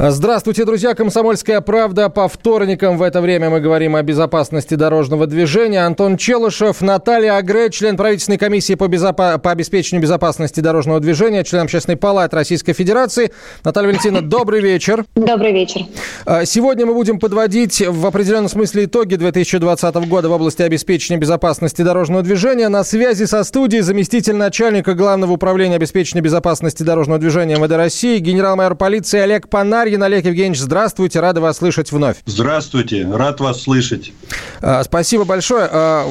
Здравствуйте, друзья. Комсомольская правда. По вторникам в это время мы говорим о безопасности дорожного движения. Антон Челышев, Наталья Агре, член правительственной комиссии по, безопа- по обеспечению безопасности дорожного движения, член Общественной палаты Российской Федерации. Наталья Валентиновна, добрый вечер. Добрый вечер. А, Сегодня мы будем подводить в определенном смысле итоги 2020 года в области обеспечения безопасности дорожного движения. На связи со студией заместитель начальника Главного управления обеспечения безопасности дорожного движения МВД России, генерал-майор полиции Олег Панарин. Олег Евгеньевич, здравствуйте, рады вас слышать вновь. Здравствуйте, рад вас слышать. А, Спасибо большое. А,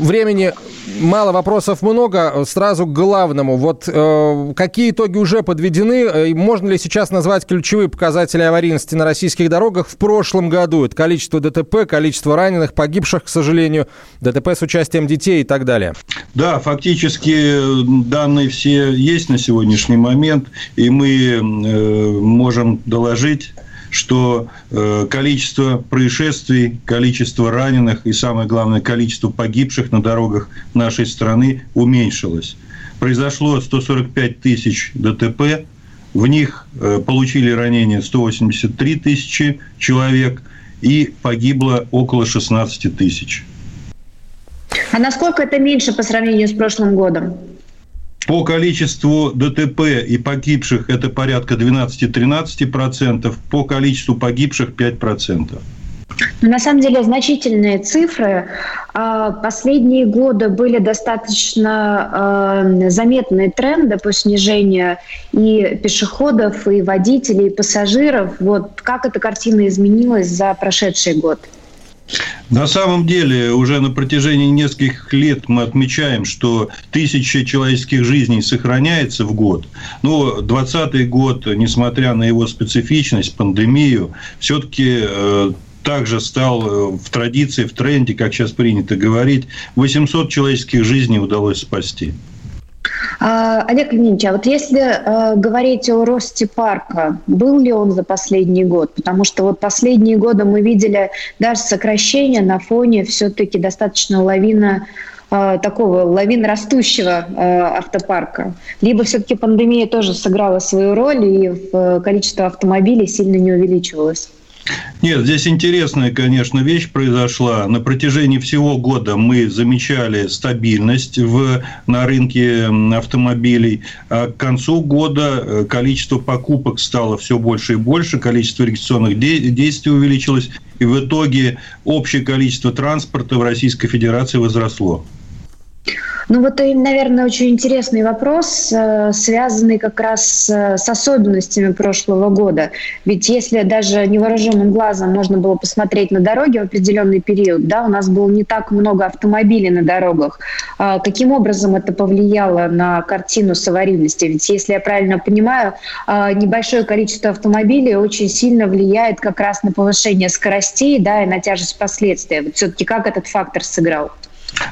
Времени мало, вопросов много. Сразу к главному. Вот э, какие итоги уже подведены? Э, Можно ли сейчас назвать ключевые показатели аварийности на российских дорогах в прошлом году? Это количество ДТП, количество раненых, погибших, к сожалению, ДТП с участием детей и так далее. Да, фактически данные все есть на сегодняшний момент, и мы э, можем доложить, что э, количество происшествий, количество раненых и, самое главное, количество погибших на дорогах нашей страны уменьшилось. Произошло 145 тысяч ДТП, в них э, получили ранения 183 тысячи человек и погибло около 16 тысяч. А насколько это меньше по сравнению с прошлым годом? По количеству ДТП и погибших это порядка 12-13%, по количеству погибших 5%. Ну, на самом деле значительные цифры. А, Последние годы были достаточно э, заметные тренды по снижению и пешеходов, и водителей, и пассажиров. Вот как эта картина изменилась за прошедший год? На самом деле, уже на протяжении нескольких лет мы отмечаем, что тысяча человеческих жизней сохраняется в год. Но 2020 год, несмотря на его специфичность, пандемию, все-таки э, также стал э, в традиции, в тренде, как сейчас принято говорить, 800 человеческих жизней удалось спасти. А, Олег Леонидович, а вот если э, говорить о росте парка, был ли он за последний год? Потому что вот последние годы мы видели даже сокращение на фоне все-таки достаточно лавина э, такого лавин растущего э, автопарка. Либо все-таки пандемия тоже сыграла свою роль, и количество автомобилей сильно не увеличивалось? Нет, здесь интересная, конечно, вещь произошла. На протяжении всего года мы замечали стабильность в, на рынке автомобилей. А к концу года э, количество покупок стало все больше и больше, количество регистрационных де- действий увеличилось, и в итоге общее количество транспорта в Российской Федерации возросло. Ну вот, и, наверное, очень интересный вопрос, э, связанный как раз э, с особенностями прошлого года. Ведь если даже невооруженным глазом можно было посмотреть на дороги в определенный период, да, у нас было не так много автомобилей на дорогах. А Каким образом это повлияло на картину с аварийностью? Ведь, если я правильно понимаю, а, небольшое количество автомобилей очень сильно влияет как раз на повышение скоростей да, и на тяжесть последствий. Вот все-таки как этот фактор сыграл?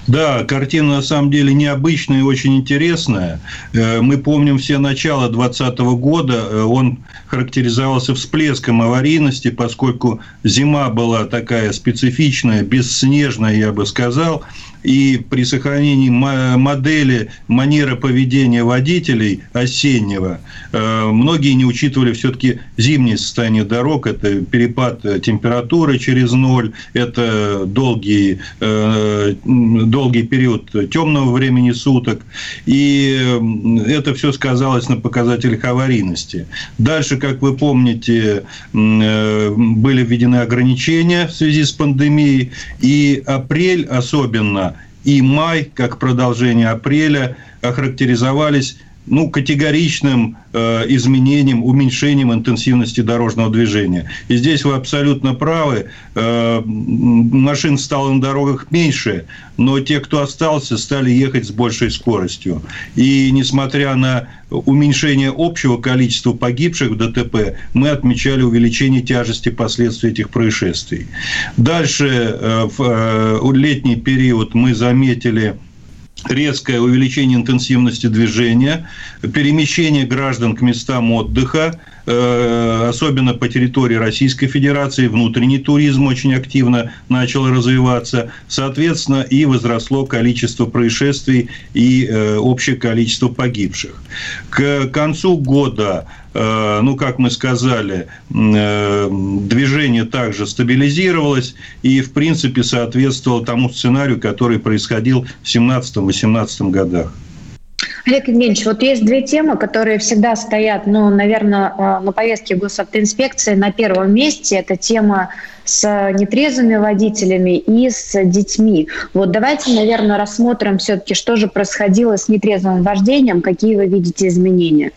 Да, картина на самом деле необычная и очень интересная. Э, Мы помним все начало 2020 года. Э, Он характеризовался всплеском аварийности, поскольку зима была такая специфичная, бесснежная, я бы сказал. И при сохранении мо- модели манеры поведения водителей осеннего, э, многие не учитывали все-таки зимнее состояние дорог. Это перепад э, температуры через ноль, это долгий, э, долгий период темного времени суток. И это все сказалось на показателях аварийности. Дальше, как вы помните, были введены ограничения в связи с пандемией. И апрель особенно и май, как продолжение апреля, охарактеризовались ну, категоричным э, изменением, уменьшением интенсивности дорожного движения. И здесь вы абсолютно правы. Э, машин стало на дорогах меньше, но те, кто остался, стали ехать с большей скоростью. И несмотря на уменьшение общего количества погибших в ДТП, мы отмечали увеличение тяжести последствий этих происшествий. Дальше, э, в э, летний период, мы заметили резкое увеличение интенсивности движения, перемещение граждан к местам отдыха, особенно по территории Российской Федерации, внутренний туризм очень активно начал развиваться, соответственно, и возросло количество происшествий и э, общее количество погибших. К концу года Э, ну, как мы сказали, э, движение также стабилизировалось и, в принципе, соответствовало тому сценарию, который происходил в 17-18 годах. Олег Евгеньевич, вот есть две темы, которые всегда стоят, ну, наверное, э, на повестке госавтоинспекции на первом месте. Это тема с нетрезвыми водителями и с детьми. Вот давайте, наверное, рассмотрим все-таки, что же происходило с нетрезвым вождением, какие вы видите изменения.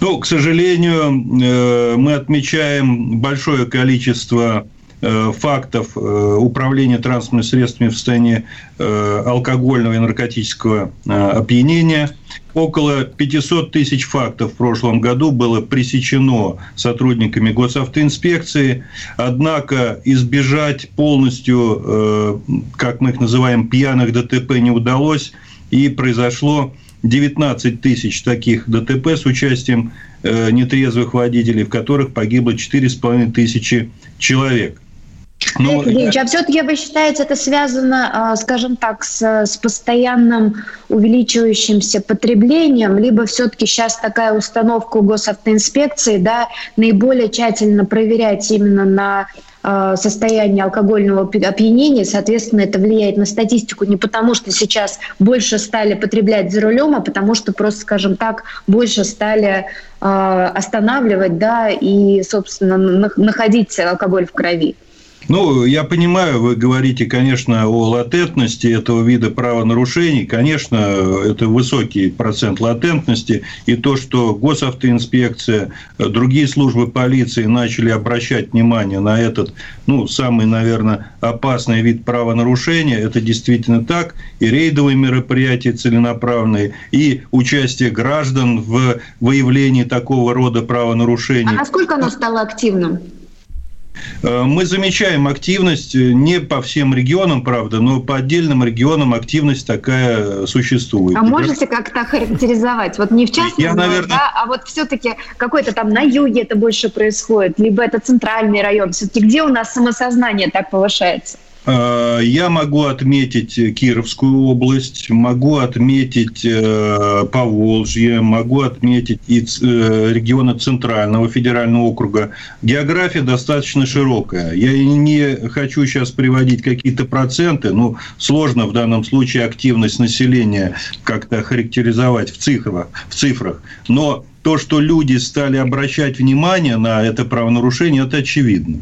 Ну, к сожалению, э, мы отмечаем большое количество фактов э, управления транспортными средствами в состоянии алкогольного и наркотического опьянения. Около 500 тысяч фактов в прошлом году было пресечено сотрудниками госавтоинспекции. Однако избежать полностью, как мы их называем, пьяных ДТП не удалось. И произошло 19 тысяч таких ДТП с участием э, нетрезвых водителей, в которых погибло 4,5 тысячи человек. Но... Ильич, а все-таки вы считаете, это связано, а, скажем так, с, с постоянным увеличивающимся потреблением, либо все-таки сейчас такая установка у госавтоинспекции, да, наиболее тщательно проверять именно на Э, состояние алкогольного опьянения, соответственно, это влияет на статистику не потому, что сейчас больше стали потреблять за рулем, а потому что просто, скажем так, больше стали э, останавливать, да, и, собственно, находить алкоголь в крови. Ну, я понимаю, вы говорите, конечно, о латентности этого вида правонарушений. Конечно, это высокий процент латентности. И то, что госавтоинспекция, другие службы полиции начали обращать внимание на этот, ну, самый, наверное, опасный вид правонарушения, это действительно так. И рейдовые мероприятия целенаправленные, и участие граждан в выявлении такого рода правонарушений. А насколько оно стало активным? Э, мы замечаем активность э, не по всем регионам, правда, но по отдельным регионам активность такая существует. А можете как-то характеризовать? Вот не в частности, Я, наверное... да, а вот все-таки какой-то там на юге это больше происходит, либо это центральный район. Все-таки где у нас самосознание так повышается? Э, я могу отметить Кировскую область, могу отметить э, Поволжье, могу отметить и э, регионы Центрального федерального округа. География достаточно широкая. Я не хочу сейчас приводить какие-то проценты, но сложно в данном случае активность населения как-то характеризовать в цифрах. В цифрах. Но то, что люди стали обращать внимание на это правонарушение, это очевидно.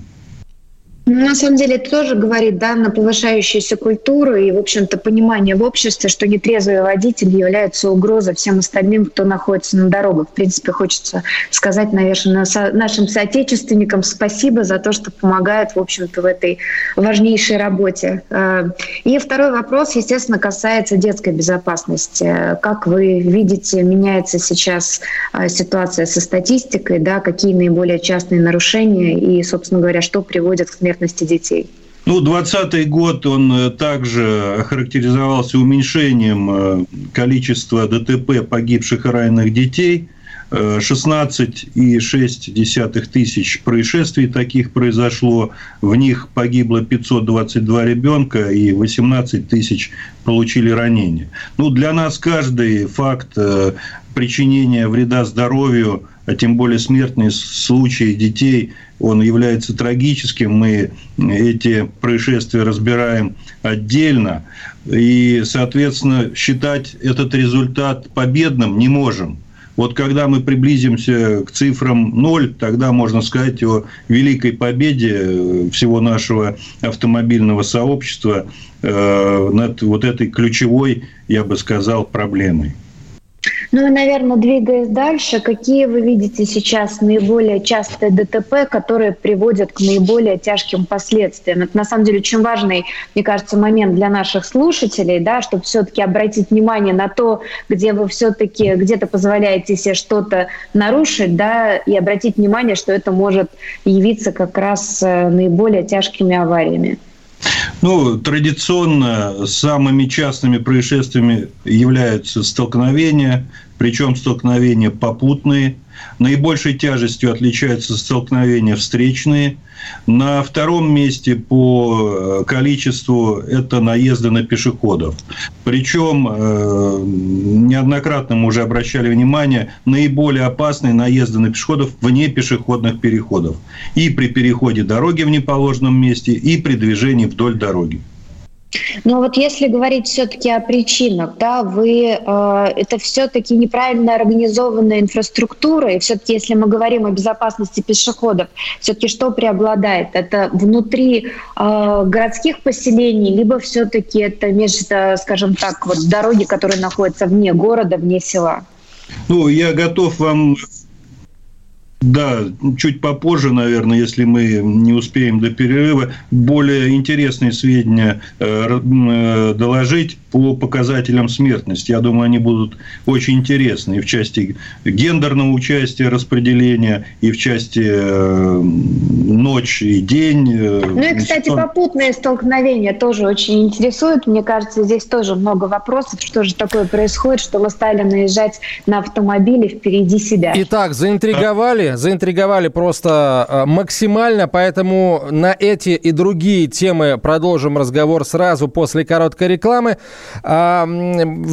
Ну, на самом деле это тоже говорит да, на повышающуюся культуру и, в общем-то, понимание в обществе, что нетрезвый водитель является угрозой всем остальным, кто находится на дорогах. В принципе, хочется сказать, наверное, нашим соотечественникам спасибо за то, что помогают, в общем-то, в этой важнейшей работе. Э, и второй вопрос, естественно, касается детской безопасности. Как вы видите, меняется сейчас э, ситуация со статистикой, да, какие наиболее частные нарушения и, собственно говоря, что приводит к смерти смертности детей. Ну, 2020 год, он э, также характеризовался уменьшением э, количества ДТП погибших и раненых детей. 16,6 э, тысяч происшествий таких произошло. В них погибло 522 ребенка и 18 тысяч получили ранения. Ну, для нас каждый факт причинения вреда здоровью, а тем более смертные случаи детей – он является трагическим. Мы эти происшествия разбираем отдельно. И, соответственно, считать этот результат победным не можем. Вот когда мы приблизимся к цифрам ноль, тогда можно сказать о великой победе всего нашего автомобильного сообщества э, над вот этой ключевой, я бы сказал, проблемой. Ну и, наверное, двигаясь дальше, какие вы видите сейчас наиболее частые ДТП, которые приводят к наиболее тяжким последствиям? Это на самом деле очень важный, мне кажется, момент для наших слушателей, да, чтобы все-таки обратить внимание на то, где вы все-таки где-то позволяете себе что-то нарушить, да, и обратить внимание, что это может явиться как раз э, наиболее тяжкими авариями. Ну, традиционно самыми частыми происшествиями являются столкновения, причем столкновения попутные. Наибольшей тяжестью отличаются столкновения встречные. На втором месте по э, количеству это наезды на пешеходов. Причем э, неоднократно мы уже обращали внимание, наиболее опасные наезды на пешеходов вне пешеходных переходов. И при переходе дороги в неположенном месте, и при движении вдоль дороги. Но вот если говорить все-таки о причинах, да, вы э, это все-таки неправильно организованная инфраструктура, и все-таки если мы говорим о безопасности пешеходов, все-таки что преобладает? Это внутри э, городских поселений, либо все-таки это между, скажем так, вот дороги, которые находятся вне города, вне села? Ну, я готов вам да, чуть попозже, наверное, если мы не успеем до перерыва, более интересные сведения э, э, доложить по показателям смертности. Я думаю, они будут очень интересны и в части гендерного участия, распределения, и в части э, ночь и день. Ну и, кстати, попутные столкновения тоже очень интересуют. Мне кажется, здесь тоже много вопросов, что же такое происходит, что мы стали наезжать на автомобили впереди себя. Итак, заинтриговали заинтриговали просто э, максимально, поэтому на эти и другие темы продолжим разговор сразу после короткой рекламы. В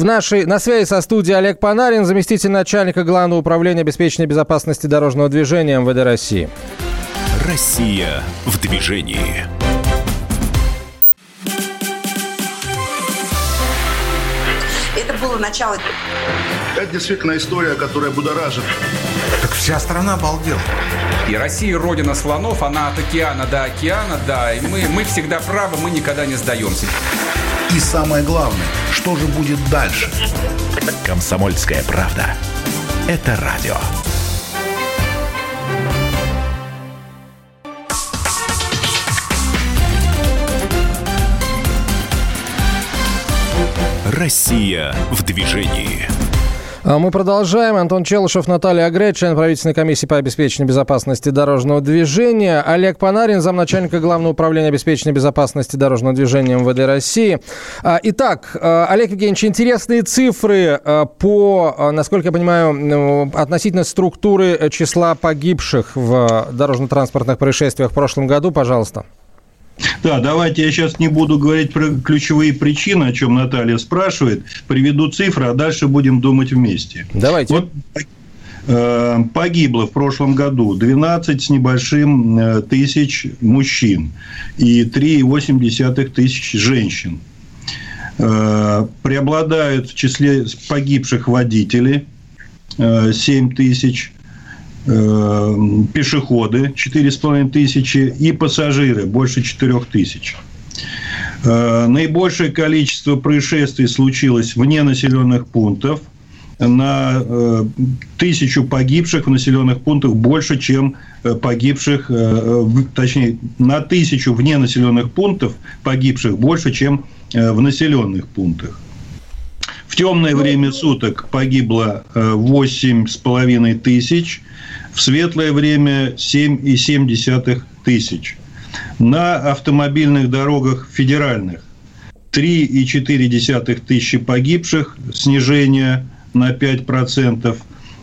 нашей, на связи со студией Олег Панарин, заместитель начальника Главного управления обеспечения безопасности дорожного движения МВД России. Россия в движении. Это было начало. Это действительно история, которая будоражит. Так вся страна обалдела. И Россия родина слонов, она от океана до океана, да. И мы, мы всегда правы, мы никогда не сдаемся. И самое главное, что же будет дальше? Комсомольская правда. Это радио. Россия в движении. А мы продолжаем. Антон Челышев, Наталья Агре, член правительственной комиссии по обеспечению безопасности дорожного движения. Олег Панарин, замначальника Главного управления обеспечения безопасности дорожного движения МВД России. А, итак, а, Олег Евгеньевич, интересные цифры по, насколько я понимаю, ну, относительно структуры числа погибших в дорожно-транспортных происшествиях в прошлом году, пожалуйста. Да, давайте я сейчас не буду говорить про ключевые причины, о чем Наталья спрашивает. Приведу цифры, а дальше будем думать вместе. Давайте. Вот э, погибло в прошлом году 12 с небольшим э, тысяч мужчин и 3,8 тысяч женщин. Э, преобладают в числе погибших водители 7 тысяч, Э, пешеходы 4,5 тысячи и пассажиры больше 4 тысяч. Э, наибольшее количество происшествий случилось вне населенных пунктов. На э, тысячу погибших в населенных пунктах больше, чем погибших, точнее, на тысячу вне населенных пунктов погибших больше, чем в населенных пунктах. В темное время суток погибло 8,5 тысяч, в светлое время 7,7 тысяч. На автомобильных дорогах федеральных 3,4 тысячи погибших, снижение на 5%.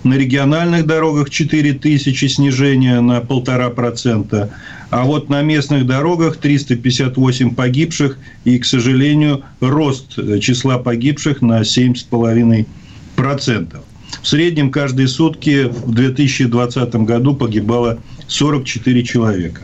На региональных дорогах 4 тысячи, снижение на 1,5%. А вот на местных дорогах 358 погибших и, к сожалению, рост числа погибших на 7,5%. В среднем каждые сутки в 2020 году погибало 44 человека.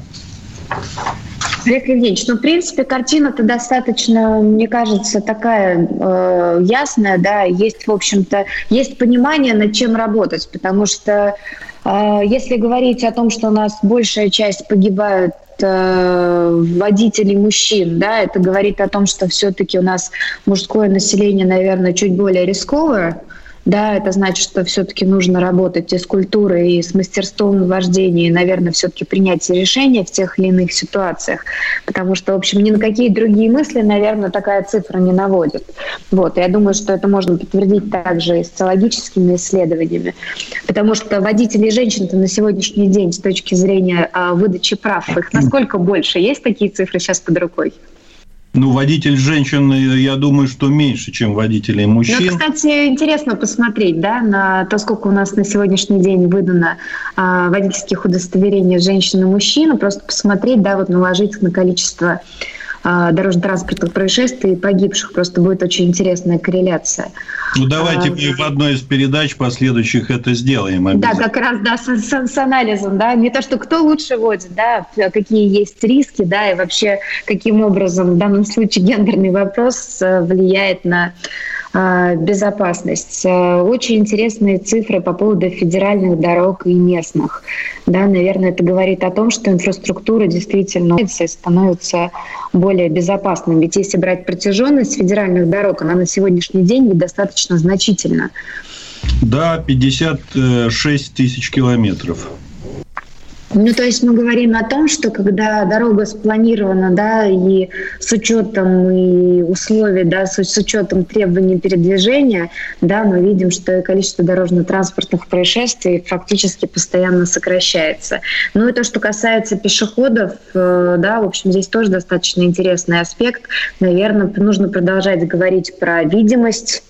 Олег Евгеньевич, ну, в принципе, картина-то достаточно, мне кажется, такая э, ясная, да, есть, в общем-то, есть понимание, над чем работать, потому что э, если говорить о том, что у нас большая часть погибают э, водителей мужчин, да, это говорит о том, что все-таки у нас мужское население, наверное, чуть более рисковое, да, это значит, что все-таки нужно работать и с культурой, и с мастерством вождения, и, наверное, все-таки принять решения в тех или иных ситуациях, потому что, в общем, ни на какие другие мысли, наверное, такая цифра не наводит. Вот, я думаю, что это можно подтвердить также и социологическими исследованиями, потому что водители женщин-то на сегодняшний день с точки зрения а, выдачи прав, их насколько больше? Есть такие цифры сейчас под рукой? Ну, водитель женщин, я думаю, что меньше, чем водителей мужчин. Ну, кстати, интересно посмотреть, да, на то, сколько у нас на сегодняшний день выдано а, водительских удостоверений женщин и мужчин, просто посмотреть, да, вот наложить на количество дорожно-транспортных происшествий и погибших. Просто будет очень интересная корреляция. Ну, давайте а, мы в одной из передач последующих это сделаем. Да, как раз, да, с, с, с анализом, да, не то, что кто лучше водит, да, какие есть риски, да, и вообще каким образом в данном случае гендерный вопрос э, влияет на а, безопасность. Э, очень интересные цифры по поводу федеральных дорог и местных. Да, наверное, это говорит о том, что инфраструктура действительно становится более безопасной. Ведь если брать протяженность федеральных дорог, она на сегодняшний день недостаточно значительна. Да, 56 тысяч километров. Ну, то есть мы говорим о том, что когда дорога спланирована, да, и с учетом и условий, да, с, с учетом требований передвижения, да, мы видим, что количество дорожно-транспортных происшествий фактически постоянно сокращается. Ну и то, что касается пешеходов, э, да, в общем, здесь тоже достаточно интересный аспект. Наверное, нужно продолжать говорить про видимость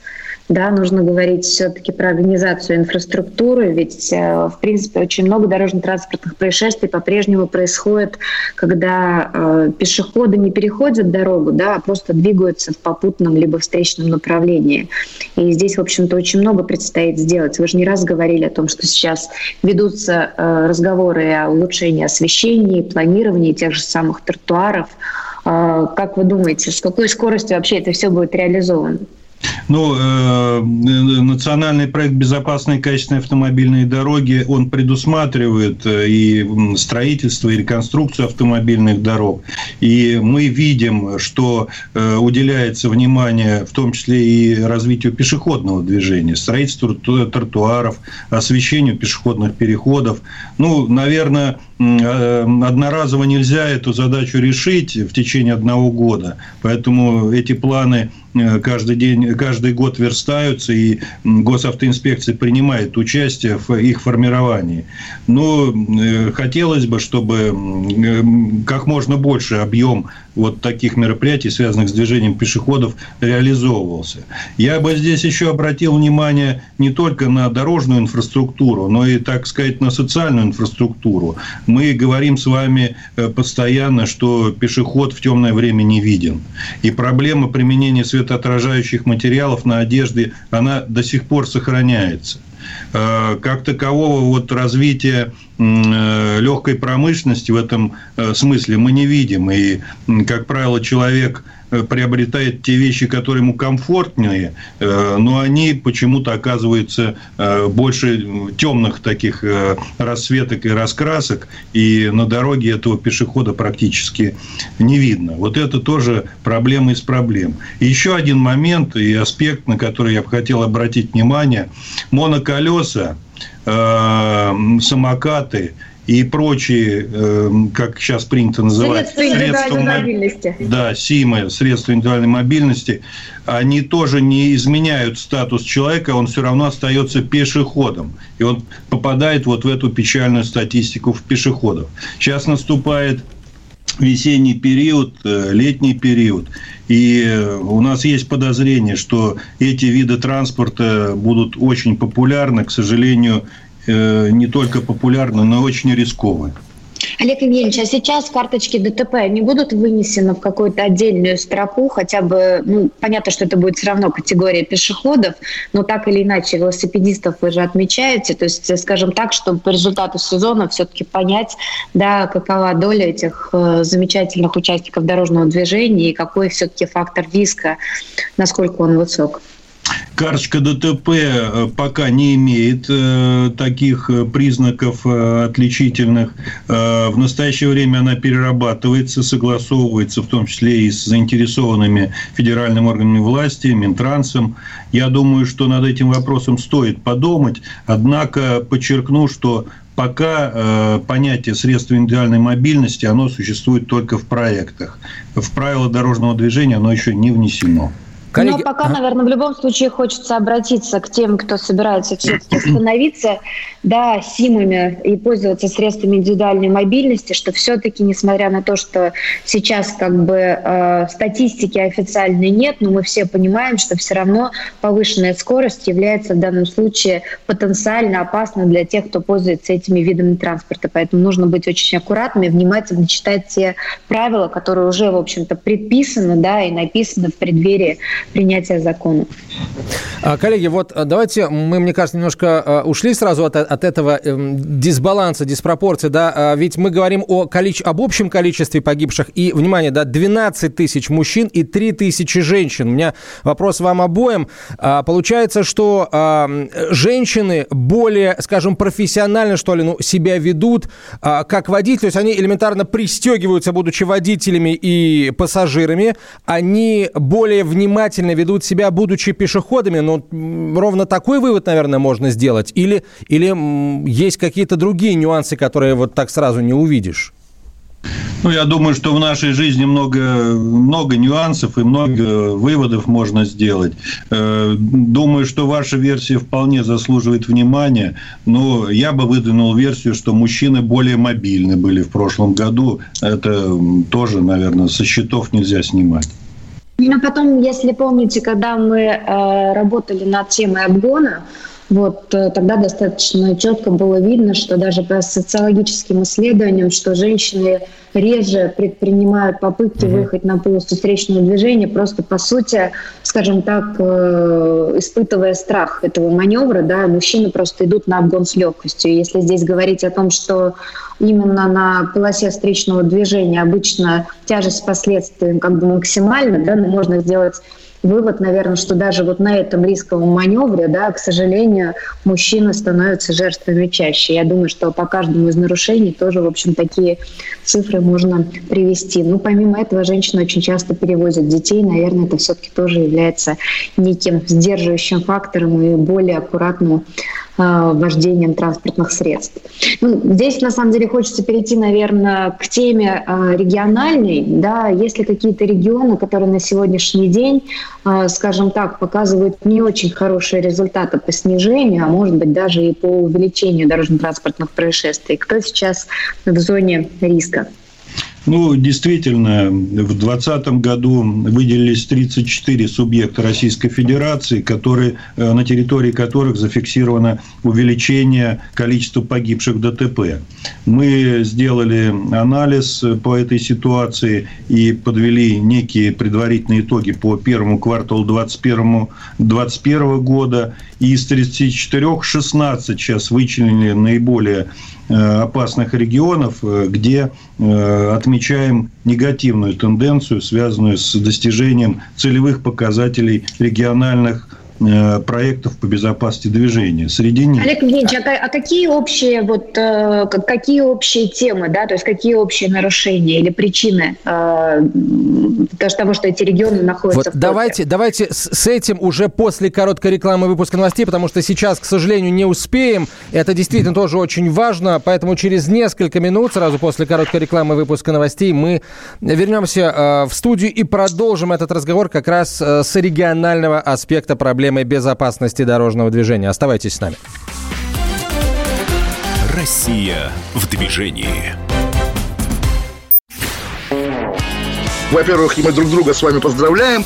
да, нужно говорить все-таки про организацию инфраструктуры, ведь, э, в принципе, очень много дорожно-транспортных происшествий по-прежнему происходит, когда э, пешеходы не переходят дорогу, да, а просто двигаются в попутном либо встречном направлении. И здесь, в общем-то, очень много предстоит сделать. Вы же не раз говорили о том, что сейчас ведутся э, разговоры о улучшении освещения, планировании тех же самых тротуаров. Э, как вы думаете, с какой скоростью вообще это все будет реализовано? Ну, э, национальный проект безопасной и качественной автомобильной дороги, он предусматривает э, и строительство, и реконструкцию автомобильных дорог. И мы видим, что э, уделяется внимание в том числе и развитию пешеходного движения, строительству тротуаров, освещению пешеходных переходов. Ну, наверное, э, одноразово нельзя эту задачу решить в течение одного года. Поэтому эти планы Э, каждый день, каждый год верстаются, и госавтоинспекция принимает участие в их формировании. Но э, хотелось бы, чтобы как можно больше объем вот таких мероприятий, связанных с движением пешеходов, реализовывался. Я бы здесь еще обратил внимание не только на дорожную инфраструктуру, но и, так сказать, на социальную инфраструктуру. Мы говорим с вами э, постоянно, что пешеход в темное время не виден. И проблема применения светоотражающих материалов на одежде, она до сих пор сохраняется. Э, как такового вот развития легкой промышленности в этом э, смысле мы не видим. И, как правило, человек Э, приобретает те вещи, которые ему комфортнее, э, но они почему-то оказываются э, больше темных таких расцветок и раскрасок, и на дороге этого пешехода практически не видно. Вот это тоже проблема из проблем. И еще один момент и аспект, на который я бы хотел обратить внимание. Моноколеса, самокаты – и прочие, эм, как сейчас принято называть, средства индивидуальной мобильности. Да, СИМы, средства индивидуальной мобильности, они тоже не изменяют статус человека, он все равно остается пешеходом. И он попадает вот в эту печальную статистику в пешеходов. Сейчас наступает весенний период, э, летний период. И э, у нас есть подозрение, что эти виды транспорта будут очень популярны. К сожалению, Э, не только популярны, но и очень рисковы. Олег Евгеньевич, а сейчас карточки ДТП не будут вынесены в какую-то отдельную строку, хотя бы, ну, понятно, что это будет все равно категория пешеходов, но так или иначе велосипедистов вы же отмечаете, то есть, скажем так, чтобы по результату сезона все-таки понять, да, какова доля этих э, замечательных участников дорожного движения и какой все-таки фактор риска, насколько он высок. Карточка ДТП э, пока не имеет э, таких э, признаков отличительных. В настоящее время она перерабатывается, согласовывается, в том числе и с заинтересованными федеральными органами власти, Минтрансом. Я думаю, что над этим вопросом стоит подумать. Однако подчеркну, что пока понятие средства индивидуальной мобильности, оно существует только в проектах. В правила дорожного движения оно еще не внесено. Коллеги... Но пока, а? наверное, в любом случае хочется обратиться к тем, кто собирается все-таки становиться да, СИМами и пользоваться средствами индивидуальной мобильности, что все-таки, несмотря на то, что сейчас как бы э, статистики официальной нет, но мы все понимаем, что все равно повышенная скорость является в данном случае потенциально опасной для тех, кто пользуется этими видами транспорта. Поэтому нужно быть очень аккуратными, внимательно читать те правила, которые уже, в общем-то, предписаны да, и написаны в преддверии принятия закона. А, коллеги, вот а, давайте мы, мне кажется, немножко а, ушли сразу от этого эм, дисбаланса, диспропорции, да, ведь мы говорим о количе... об общем количестве погибших, и, внимание, да, 12 тысяч мужчин и 3 тысячи женщин. У меня вопрос вам обоим. Получается, что женщины более, скажем, профессионально, что ли, ну, себя ведут как водители, то есть они элементарно пристегиваются, будучи водителями и пассажирами, они более внимательно ведут себя, будучи пешеходами. Но ровно такой вывод, наверное, можно сделать. Или, или есть какие-то другие нюансы, которые вот так сразу не увидишь? Ну, я думаю, что в нашей жизни много, много нюансов и много выводов можно сделать. Э, думаю, что ваша версия вполне заслуживает внимания, но я бы выдвинул версию, что мужчины более мобильны были в прошлом году. Это тоже, наверное, со счетов нельзя снимать. Ну, потом, если помните, когда мы э, работали над темой обгона, вот э, тогда достаточно четко было видно, что даже по социологическим исследованиям, что женщины реже предпринимают попытки mm-hmm. выехать на полосу встречного движения, просто по сути, скажем так, э, испытывая страх этого маневра, да, мужчины просто идут на обгон с легкостью. Если здесь говорить о том, что именно на полосе встречного движения обычно тяжесть последствий как бы максимальна, да, но можно сделать вывод, наверное, что даже вот на этом рисковом маневре, да, к сожалению, мужчины становятся жертвами чаще. Я думаю, что по каждому из нарушений тоже, в общем, такие цифры можно привести. Ну, помимо этого, женщины очень часто перевозят детей. Наверное, это все-таки тоже является неким сдерживающим фактором и более аккуратным вождением транспортных средств. Ну, здесь, на самом деле, хочется перейти, наверное, к теме э, региональной. Да, есть ли какие-то регионы, которые на сегодняшний день, э, скажем так, показывают не очень хорошие результаты по снижению, а может быть даже и по увеличению дорожно-транспортных происшествий? Кто сейчас в зоне риска? Ну, действительно, в 2020 году выделились 34 субъекта Российской Федерации, которые, э, на территории которых зафиксировано увеличение количества погибших в ДТП. Мы сделали анализ по этой ситуации и подвели некие предварительные итоги по первому кварталу 2021, 2021 года. И из 34 16 сейчас вычленили наиболее э, опасных регионов, э, где отмечаем негативную тенденцию, связанную с достижением целевых показателей региональных проектов по безопасности движения. Среди них... Олег Евгеньевич, а, а какие общие, вот, э, какие общие темы, да, то есть какие общие нарушения или причины э, того, что эти регионы находятся вот в давайте, давайте с этим уже после короткой рекламы выпуска новостей, потому что сейчас, к сожалению, не успеем. Это действительно тоже очень важно, поэтому через несколько минут, сразу после короткой рекламы выпуска новостей, мы вернемся в студию и продолжим этот разговор как раз с регионального аспекта проблем проблемой безопасности дорожного движения. Оставайтесь с нами. Россия в движении. Во-первых, мы друг друга с вами поздравляем.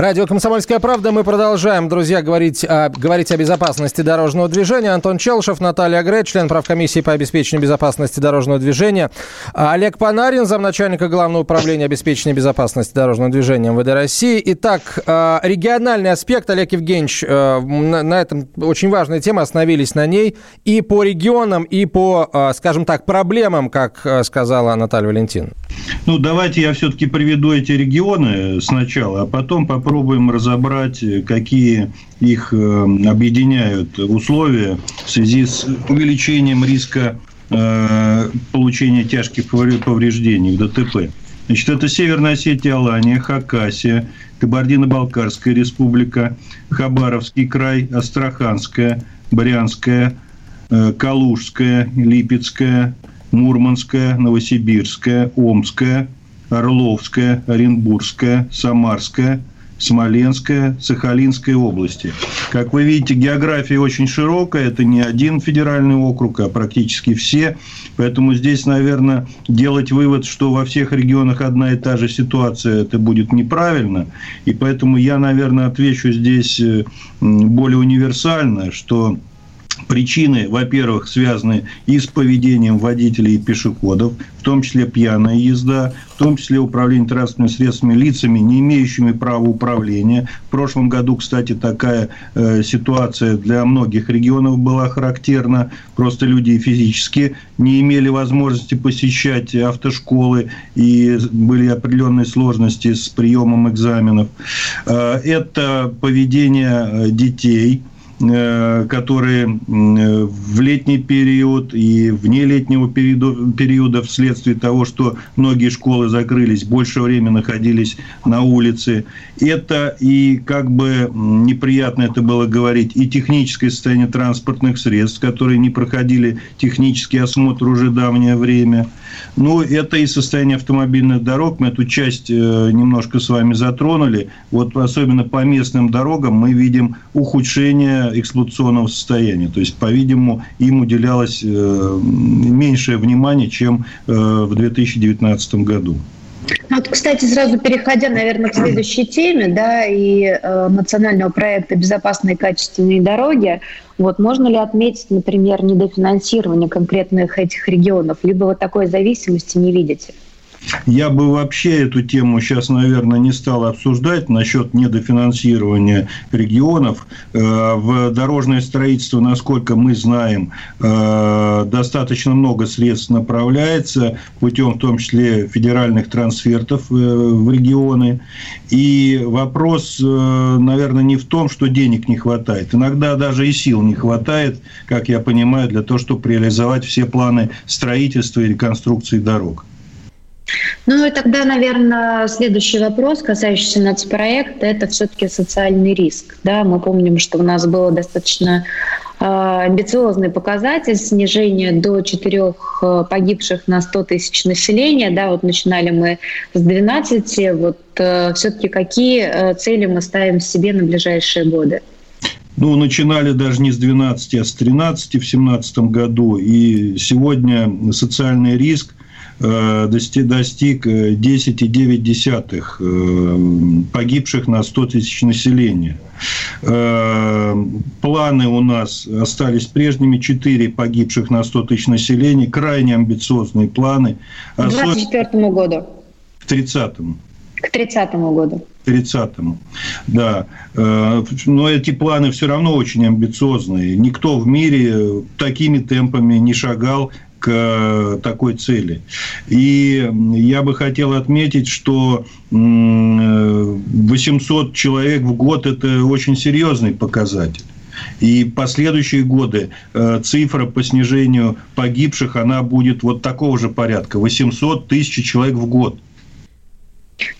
Радио «Комсомольская правда». Мы продолжаем, друзья, говорить о, говорить о безопасности дорожного движения. Антон Челшев, Наталья Грей, член правкомиссии по обеспечению безопасности дорожного движения. А Олег Панарин, замначальника Главного управления обеспечения безопасности дорожного движения МВД России. Итак, а, региональный аспект, Олег Евгеньевич, а, на этом очень важная тема, остановились на ней. И по регионам, и по, скажем так, проблемам, как сказала Наталья Валентиновна. Ну, давайте я все-таки приведу эти регионы сначала, а потом попробуем разобрать, какие их э, объединяют условия в связи с увеличением риска э, получения тяжких повреждений в ДТП. Значит, это Северная Осетия, Алания, Хакасия, Кабардино-Балкарская республика, Хабаровский край, Астраханская, Брянская, э, Калужская, Липецкая, Мурманская, Новосибирская, Омская, Орловская, Оренбургская, Самарская, Смоленская, Сахалинская области. Как вы видите, география очень широкая, это не один федеральный округ, а практически все. Поэтому здесь, наверное, делать вывод, что во всех регионах одна и та же ситуация, это будет неправильно. И поэтому я, наверное, отвечу здесь э, более универсально, что Причины, во-первых, связаны и с поведением водителей и пешеходов, в том числе пьяная езда, в том числе управление транспортными средствами лицами, не имеющими права управления. В прошлом году, кстати, такая э, ситуация для многих регионов была характерна. Просто люди физически не имели возможности посещать автошколы, и были определенные сложности с приемом экзаменов. Э, это поведение э, детей – которые в летний период и вне летнего периода, периода вследствие того, что многие школы закрылись, больше времени находились на улице. Это и, как бы неприятно это было говорить, и техническое состояние транспортных средств, которые не проходили технический осмотр уже давнее время. Ну, это и состояние автомобильных дорог. Мы эту часть э, немножко с вами затронули. Вот особенно по местным дорогам мы видим ухудшение эксплуатационного состояния. То есть, по-видимому, им уделялось э, меньшее внимание, чем э, в 2019 году. Ну, вот, кстати, сразу переходя, наверное, к следующей теме, да, и э, национального проекта «Безопасные качественные дороги», вот, можно ли отметить, например, недофинансирование конкретных этих регионов, либо вот такой зависимости не видите? Я бы вообще эту тему сейчас, наверное, не стал обсуждать насчет недофинансирования регионов. Э, в дорожное строительство, насколько мы знаем, э, достаточно много средств направляется путем, в том числе, федеральных трансфертов э, в регионы. И вопрос, наверное, не в том, что денег не хватает. Иногда даже и сил не хватает, как я понимаю, для того, чтобы реализовать все планы строительства и реконструкции дорог. Ну и тогда, наверное, следующий вопрос, касающийся нацпроекта, это все-таки социальный риск. Да, мы помним, что у нас было достаточно а, амбициозный показатель снижения до 4 э, погибших на 100 тысяч населения. Да, вот начинали мы с 12. Вот э, все-таки какие цели мы ставим себе на ближайшие годы? Ну, начинали даже не с 12, а с 13 в 2017 году. И сегодня социальный риск достиг 10,9 э, погибших на 100 тысяч населения. Э, планы у нас остались прежними. 4 погибших на 100 тысяч населения. Крайне амбициозные планы. К 2024 году. К 30-му. К 30 году. К 30 да. Но эти планы все равно очень амбициозные. Никто в мире такими темпами не шагал к э, такой цели. И я бы хотел отметить, что 800 человек в год – это очень серьезный показатель. И последующие годы э, цифра по снижению погибших, она будет вот такого же порядка. 800 тысяч человек в год –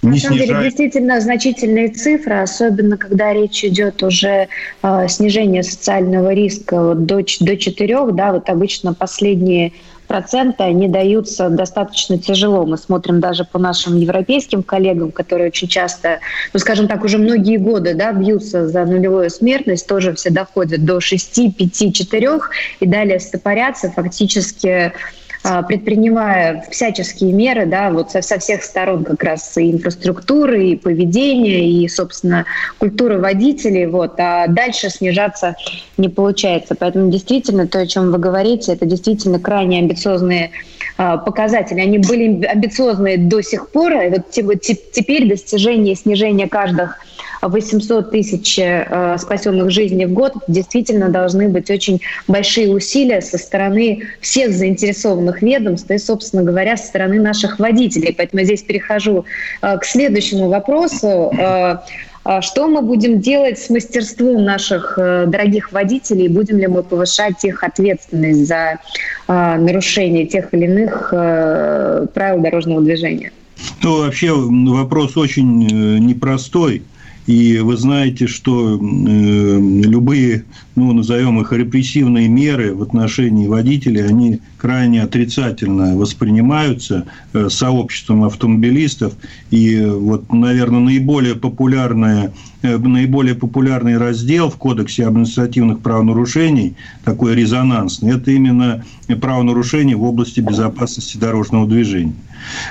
на самом снижает... деле, действительно значительные цифры, особенно когда речь идет уже э, снижение социального риска вот, до, до 4, да, вот обычно последние проценты, они даются достаточно тяжело. Мы смотрим даже по нашим европейским коллегам, которые очень часто, ну, скажем так, уже многие годы да, бьются за нулевую смертность, тоже все доходят до 6, 5, 4 и далее стопорятся фактически предпринимая всяческие меры, да, вот со, со всех сторон как раз и инфраструктуры, и поведения, и, собственно, культуры водителей, вот, а дальше снижаться не получается. Поэтому действительно то, о чем вы говорите, это действительно крайне амбициозные а, показатели. Они были амбициозные до сих пор, и вот теперь достижение снижения каждых 800 тысяч э, спасенных жизней в год, действительно должны быть очень большие усилия со стороны всех заинтересованных ведомств и, собственно говоря, со стороны наших водителей. Поэтому я здесь перехожу э, к следующему вопросу. Э, что мы будем делать с мастерством наших дорогих водителей? Будем ли мы повышать их ответственность за нарушение тех или иных правил дорожного движения? Ну, вообще вопрос очень непростой. И вы знаете, что э, любые, ну, назовем их репрессивные меры в отношении водителей, они крайне отрицательно воспринимаются э, сообществом автомобилистов. И вот, наверное, наиболее популярная Э, наиболее популярный раздел в Кодексе административных правонарушений, такой резонансный, это именно правонарушения в области безопасности дорожного движения.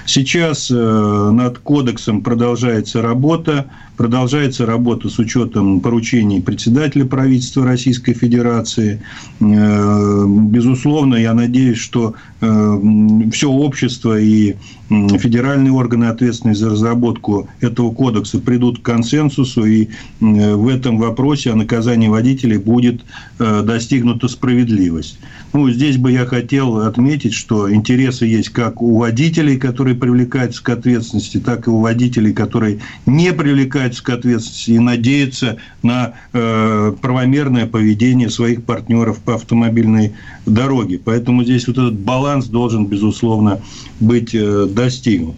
Сейчас э, над кодексом продолжается работа, продолжается работа с учетом поручений председателя правительства Российской Федерации. Э, безусловно, я надеюсь, что все общество и федеральные органы, ответственные за разработку этого кодекса, придут к консенсусу, и в этом вопросе о наказании водителей будет э, достигнута справедливость. Ну, здесь бы я хотел отметить, что интересы есть как у водителей, которые привлекаются к ответственности, так и у водителей, которые не привлекаются к ответственности и надеются на э, правомерное поведение своих партнеров по автомобильной дороге. Поэтому здесь вот этот баланс должен, безусловно, быть э, достигнут.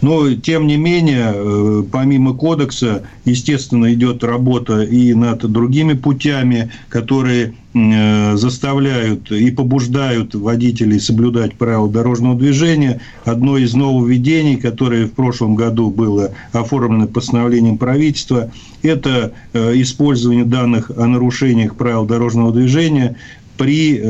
Но, тем не менее, э, помимо кодекса, естественно, идет работа и над другими путями, которые э, заставляют и побуждают водителей соблюдать правила дорожного движения. Одно из нововведений, которое в прошлом году было оформлено постановлением правительства, это э, использование данных о нарушениях правил дорожного движения при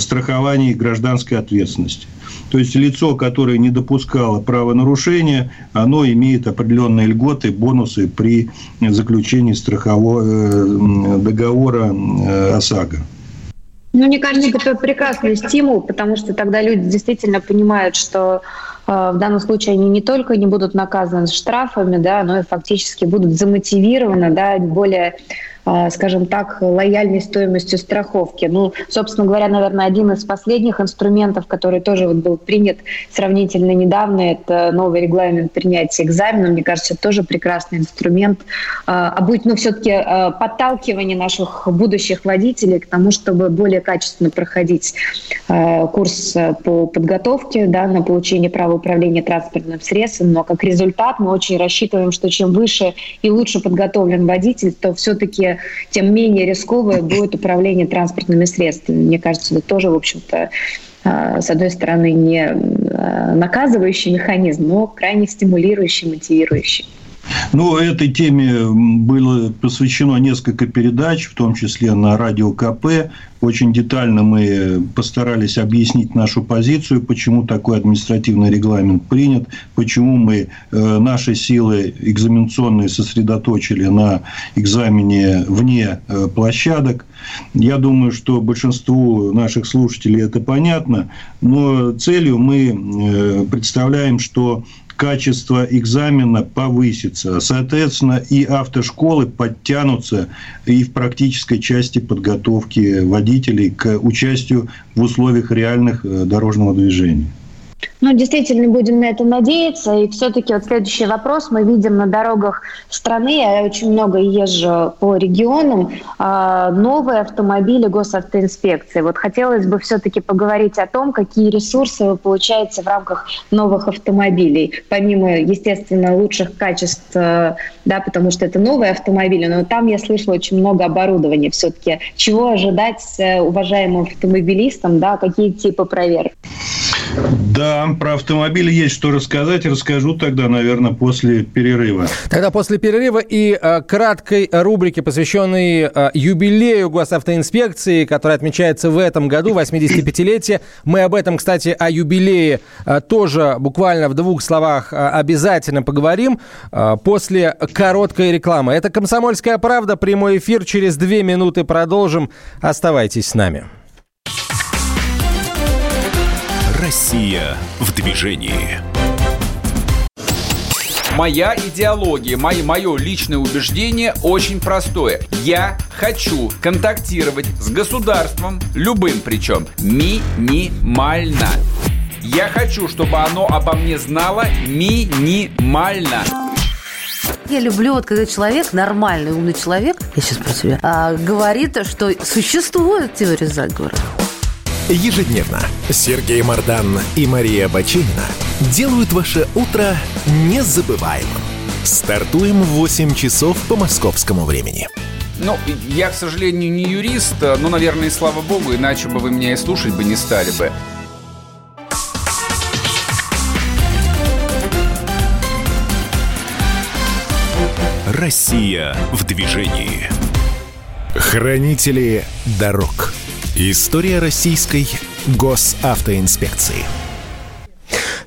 страховании гражданской ответственности. То есть лицо, которое не допускало правонарушения, оно имеет определенные льготы, бонусы при заключении страхового э, договора э, ОСАГО. Ну, мне кажется, это прекрасный стимул, потому что тогда люди действительно понимают, что э, в данном случае они не только не будут наказаны штрафами, да, но и фактически будут замотивированы да, более скажем так, лояльной стоимостью страховки. Ну, собственно говоря, наверное, один из последних инструментов, который тоже вот был принят сравнительно недавно, это новый регламент принятия экзамена. Мне кажется, тоже прекрасный инструмент. А, а будет, ну, все-таки а, подталкивание наших будущих водителей к тому, чтобы более качественно проходить курс по подготовке да, на получение права управления транспортным средством. Но как результат мы очень рассчитываем, что чем выше и лучше подготовлен водитель, то все-таки тем менее рисковое будет управление транспортными средствами. Мне кажется, это тоже, в общем-то, а, с одной стороны, не а, наказывающий механизм, но крайне стимулирующий, мотивирующий. Ну, этой теме было посвящено несколько передач, в том числе на радио КП. Очень детально мы постарались объяснить нашу позицию, почему такой административный регламент принят, почему мы э, наши силы экзаменационные сосредоточили на экзамене вне э, площадок. Я думаю, что большинству наших слушателей это понятно, но целью мы э, представляем, что качество экзамена повысится. Соответственно, и автошколы подтянутся и в практической части подготовки водителей к участию в условиях реальных э, дорожного движения. Ну, действительно, будем на это надеяться. И все-таки вот следующий вопрос. Мы видим на дорогах страны, я очень много езжу по регионам, а, новые автомобили госавтоинспекции. Вот хотелось бы все-таки поговорить о том, какие ресурсы вы получаете в рамках новых автомобилей. Помимо, естественно, лучших качеств, э, да, потому что это новые автомобили, но там я слышала очень много оборудования все-таки. Чего ожидать э, уважаемым автомобилистам, да, какие типы проверок? Да, про автомобили есть что рассказать. Расскажу тогда, наверное, после перерыва. Тогда после перерыва и э, краткой рубрики, посвященной э, юбилею госавтоинспекции, который отмечается в этом году, 85-летие. Мы об этом, кстати, о юбилее э, тоже буквально в двух словах э, обязательно поговорим э, после короткой рекламы. Это «Комсомольская правда», прямой эфир. Через две минуты продолжим. Оставайтесь с нами. Россия в движении. Моя идеология, мое, мое личное убеждение очень простое. Я хочу контактировать с государством, любым причем, минимально. Я хочу, чтобы оно обо мне знало минимально. Я люблю, вот когда человек, нормальный, умный человек, я сейчас про тебя, а, говорит, что существует теория заговора. Ежедневно Сергей Мардан и Мария Бачинина делают ваше утро незабываемым. Стартуем в 8 часов по московскому времени. Ну, я, к сожалению, не юрист, но, наверное, и слава богу, иначе бы вы меня и слушать бы не стали бы. Россия в движении. Хранители дорог. История российской госавтоинспекции.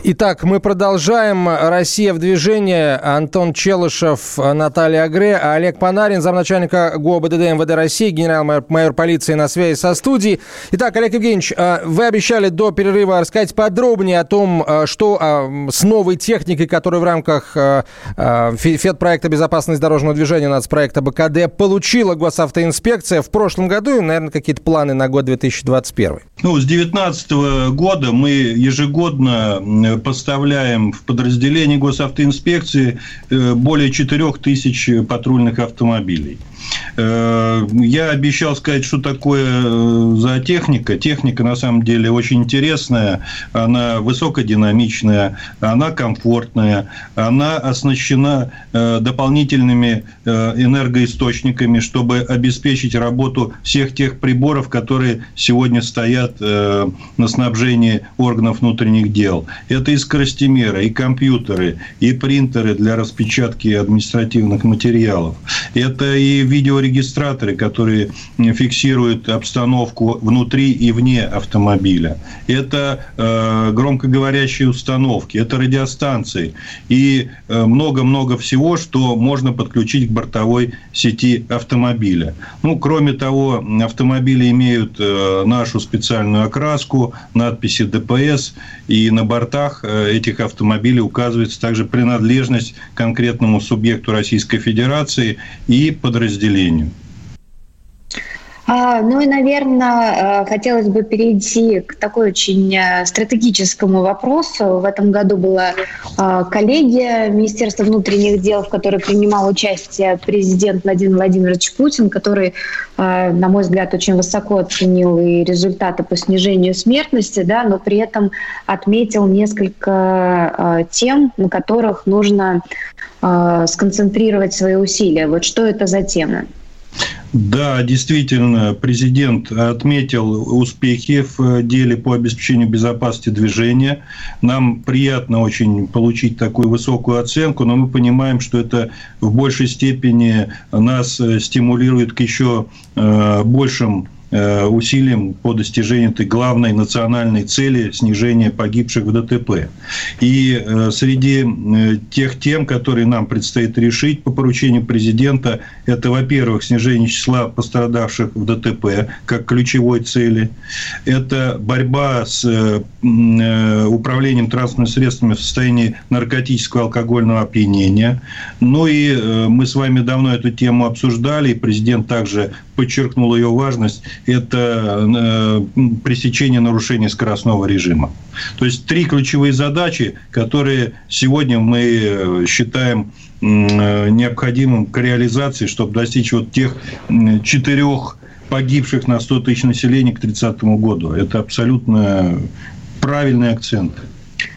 Итак, мы продолжаем. Россия в движении. Антон Челышев, Наталья Агре, Олег Панарин, замначальника ГОБДД МВД России, генерал-майор полиции на связи со студией. Итак, Олег Евгеньевич, а, вы обещали до перерыва рассказать подробнее о том, а, что а, с новой техникой, которую в рамках ФЕД-проекта «Безопасность дорожного движения» нацпроекта БКД получила госавтоинспекция в прошлом году и, наверное, какие-то планы на год 2021. Ну, с 2019 года мы ежегодно поставляем в подразделение госавтоинспекции э, более 4 тысяч патрульных автомобилей. Э, я обещал сказать, что такое э, за техника. Техника, на самом деле, очень интересная. Она высокодинамичная, она комфортная, она оснащена дополнительными энергоисточниками, чтобы обеспечить работу всех тех приборов, которые сегодня стоят на снабжении органов внутренних дел. Это и скоростимеры, и компьютеры, и принтеры для распечатки административных материалов. Это и видеорегистраторы, которые фиксируют обстановку внутри и вне автомобиля. Это э, громкоговорящие установки, это радиостанции и э, много-много всего, что можно подключить к бортовой сети автомобиля. Ну, кроме того, автомобили имеют э, нашу специальную окраску, надписи ДПС, и на бортах э, этих автомобилей указывается также принадлежность конкретному субъекту Российской Федерации и подразделению. А, ну и, наверное, э, хотелось бы перейти к такой очень э, стратегическому вопросу. В этом году была э, коллегия Министерства внутренних дел, в которой принимал участие президент Владимир Владимирович Путин, который, на мой взгляд, очень высоко оценил и результаты по снижению смертности, да, но при этом отметил несколько тем, на которых нужно сконцентрировать свои усилия. Вот что это за темы? Да, действительно, президент отметил успехи в деле по обеспечению безопасности движения. Нам приятно очень получить такую высокую оценку, но мы понимаем, что это в большей степени нас стимулирует к еще э, большим усилиям по достижению этой главной национальной цели снижения погибших в ДТП. И э, среди э, тех тем, которые нам предстоит решить по поручению президента, это, во-первых, снижение числа пострадавших в ДТП как ключевой цели. Это борьба с управлением транспортными средствами в состоянии наркотического алкогольного опьянения. Ну и мы с вами давно эту тему обсуждали, и президент также подчеркнул ее важность, это э, пресечение нарушения скоростного режима. То есть три ключевые задачи, которые сегодня мы э, считаем э, необходимым к реализации, чтобы достичь вот тех четырех погибших на 100 тысяч населения к 30 году. Это абсолютно правильный акцент.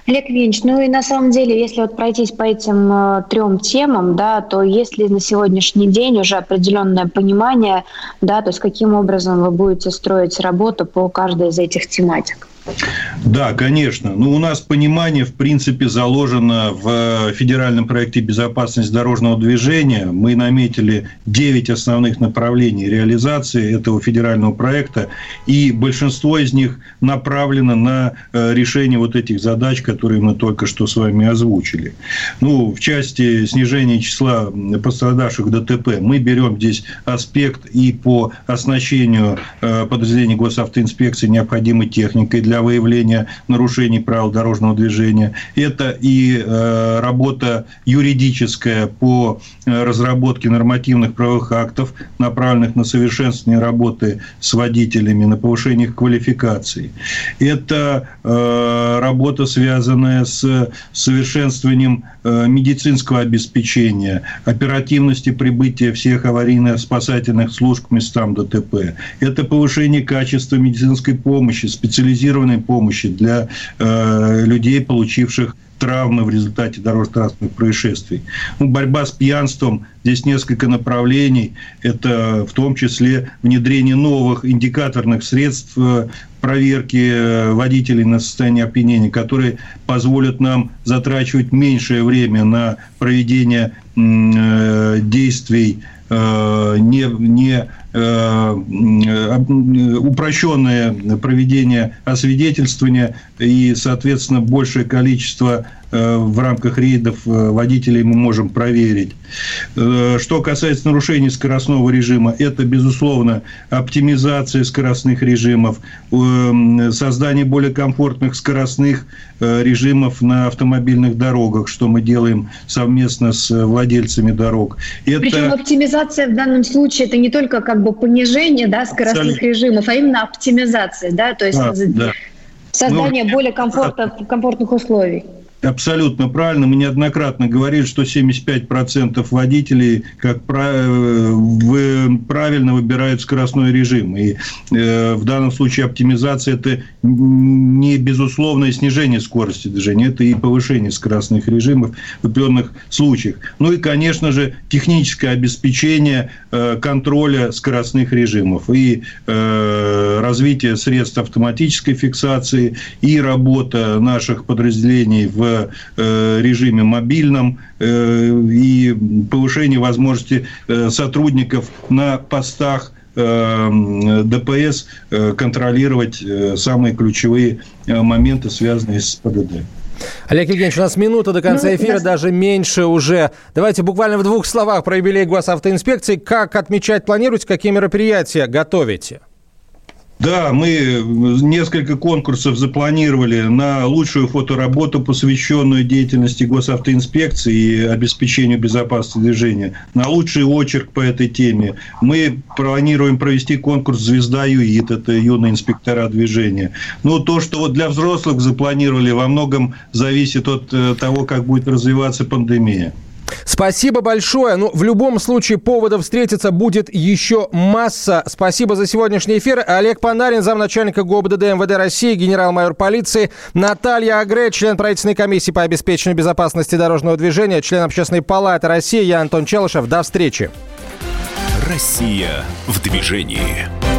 Олег Ильич, ну и на самом деле, если вот пройтись по этим э, трем темам, да, то есть ли на сегодняшний день уже определенное понимание, да, то есть каким образом вы будете строить работу по каждой из этих тематик? Да, конечно. Ну, у нас понимание, в принципе, заложено в федеральном проекте «Безопасность дорожного движения». Мы наметили 9 основных направлений реализации этого федерального проекта, и большинство из них направлено на э, решение вот этих задач, которые мы только что с вами озвучили. Ну, в части снижения числа пострадавших ДТП мы берем здесь аспект и по оснащению э, подразделений госавтоинспекции необходимой техникой для выявления нарушений правил дорожного движения. Это и э, работа юридическая по э, разработке нормативных правовых актов, направленных на совершенствование работы с водителями, на повышение их квалификации. Это э, работа, связанная с совершенствованием медицинского обеспечения, оперативности прибытия всех аварийно-спасательных служб к местам ДТП. Это повышение качества медицинской помощи, специализированной помощи для э, людей, получивших травмы в результате дорожно-транспортных происшествий. Ну, борьба с пьянством, здесь несколько направлений. Это в том числе внедрение новых индикаторных средств э, проверки э, водителей на состояние опьянения, которые позволят нам затрачивать меньшее время на проведение э, действий не, не упрощенное проведение освидетельствования и, соответственно, большее количество Э, в рамках рейдов э, водителей мы можем проверить. Э, что касается нарушений скоростного режима, это, безусловно, оптимизация скоростных режимов, создание более комфортных скоростных режимов на автомобильных дорогах, что мы делаем совместно с владельцами дорог. Это... Причем оптимизация в данном случае это не только как бы понижение да, скоростных Абсолютно. режимов, а именно оптимизация, да, то есть да, да. создание ну, более комфортных, комфортных условий. Абсолютно правильно. Мы неоднократно говорили, что 75% водителей, как правильно выбирают скоростной режим. И э, в данном случае оптимизация – это не безусловное снижение скорости движения, это и повышение скоростных режимов в определенных случаях. Ну и, конечно же, техническое обеспечение э, контроля скоростных режимов и э, развитие средств автоматической фиксации и работа наших подразделений в Э, режиме мобильном э, и повышение возможности э, сотрудников на постах ДПС контролировать самые ключевые моменты, связанные с ПДД. Олег Евгеньевич, у нас минута до конца ну, эфира, нас... даже меньше уже. Давайте буквально в двух словах про юбилей госавтоинспекции. Как отмечать планируете, какие мероприятия готовите? Да, мы несколько конкурсов запланировали на лучшую фотоработу, посвященную деятельности госавтоинспекции и обеспечению безопасности движения, на лучший очерк по этой теме. Мы планируем провести конкурс «Звезда ЮИТ», это юные инспектора движения. Ну, то, что вот для взрослых запланировали, во многом зависит от э, того, как будет развиваться пандемия. Спасибо большое. Ну, в любом случае, поводов встретиться будет еще масса. Спасибо за сегодняшний эфир. Олег Панарин, замначальника ГОБДД МВД России, генерал-майор полиции. Наталья Агре, член правительственной комиссии по обеспечению безопасности дорожного движения, член Общественной палаты России. Я Антон Челышев. До встречи. Россия в движении.